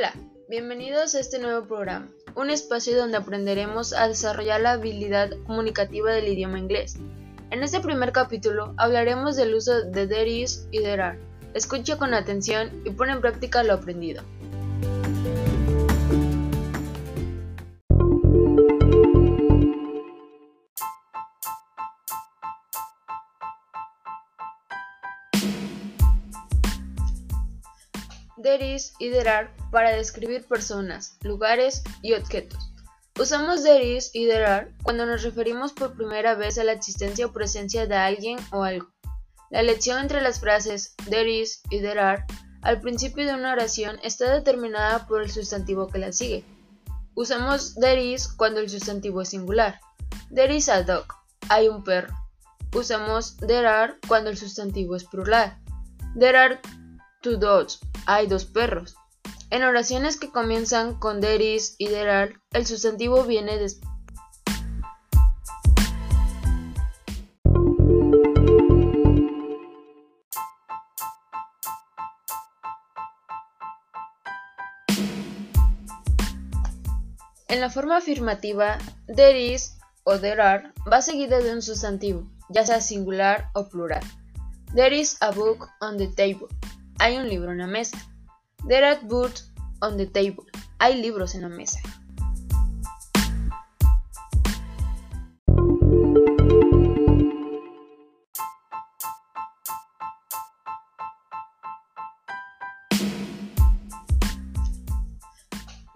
Hola, bienvenidos a este nuevo programa, un espacio donde aprenderemos a desarrollar la habilidad comunicativa del idioma inglés. En este primer capítulo hablaremos del uso de there is y there are. Escucha con atención y pon en práctica lo aprendido. There is y there are para describir personas, lugares y objetos. Usamos there is y there are cuando nos referimos por primera vez a la existencia o presencia de alguien o algo. La elección entre las frases there is y there are al principio de una oración está determinada por el sustantivo que la sigue. Usamos there is cuando el sustantivo es singular. There is a dog. Hay un perro. Usamos there are cuando el sustantivo es plural. There are two dogs hay dos perros. En oraciones que comienzan con there is y are, el sustantivo viene después. En la forma afirmativa, there is o there are va seguido de un sustantivo, ya sea singular o plural. There is a book on the table. Hay un libro en la mesa. There are books on the table. Hay libros en la mesa.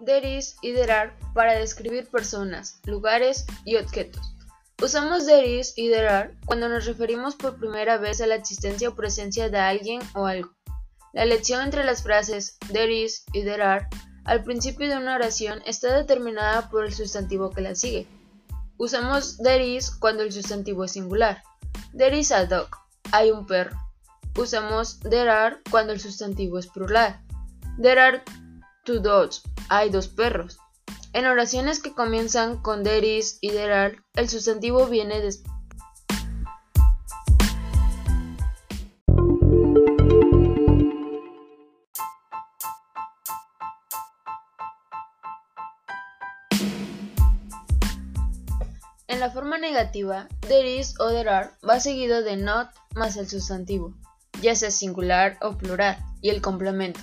There is y there are para describir personas, lugares y objetos. Usamos there is y there are cuando nos referimos por primera vez a la existencia o presencia de alguien o algo. La elección entre las frases there is y there are al principio de una oración está determinada por el sustantivo que la sigue. Usamos there is cuando el sustantivo es singular. There is a dog. Hay un perro. Usamos there are cuando el sustantivo es plural. There are two dogs. Hay dos perros. En oraciones que comienzan con there is y there are, el sustantivo viene después. En la forma negativa, there is o there are va seguido de not más el sustantivo, ya sea singular o plural, y el complemento.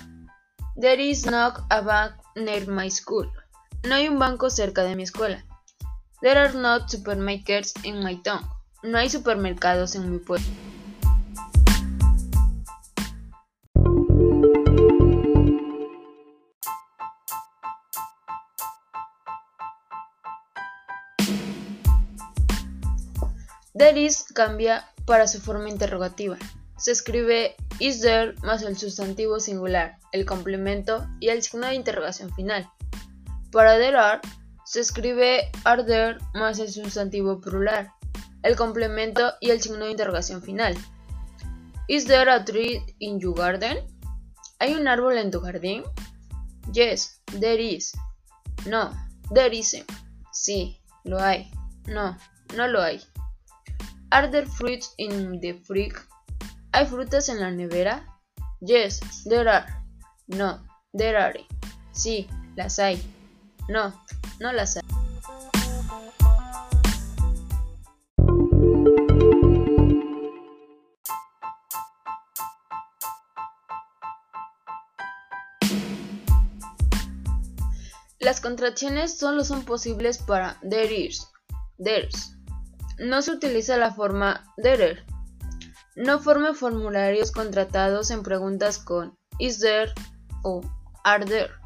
There is not a bank near my school. No hay un banco cerca de mi escuela. There are not supermarkets in my town. No hay supermercados en mi pueblo. There is cambia para su forma interrogativa. Se escribe is there más el sustantivo singular, el complemento y el signo de interrogación final. Para there are se escribe are there más el sustantivo plural, el complemento y el signo de interrogación final. Is there a tree in your garden? ¿Hay un árbol en tu jardín? Yes, there is. No, there isn't. Sí, lo hay. No, no lo hay. Are there fruits in the fridge? ¿Hay frutas en la nevera? Yes, there are. No, there are. Sí, las hay. No, no las hay. Las contracciones solo son posibles para there is, there's, no se utiliza la forma there. No forme formularios contratados en preguntas con is there o are there.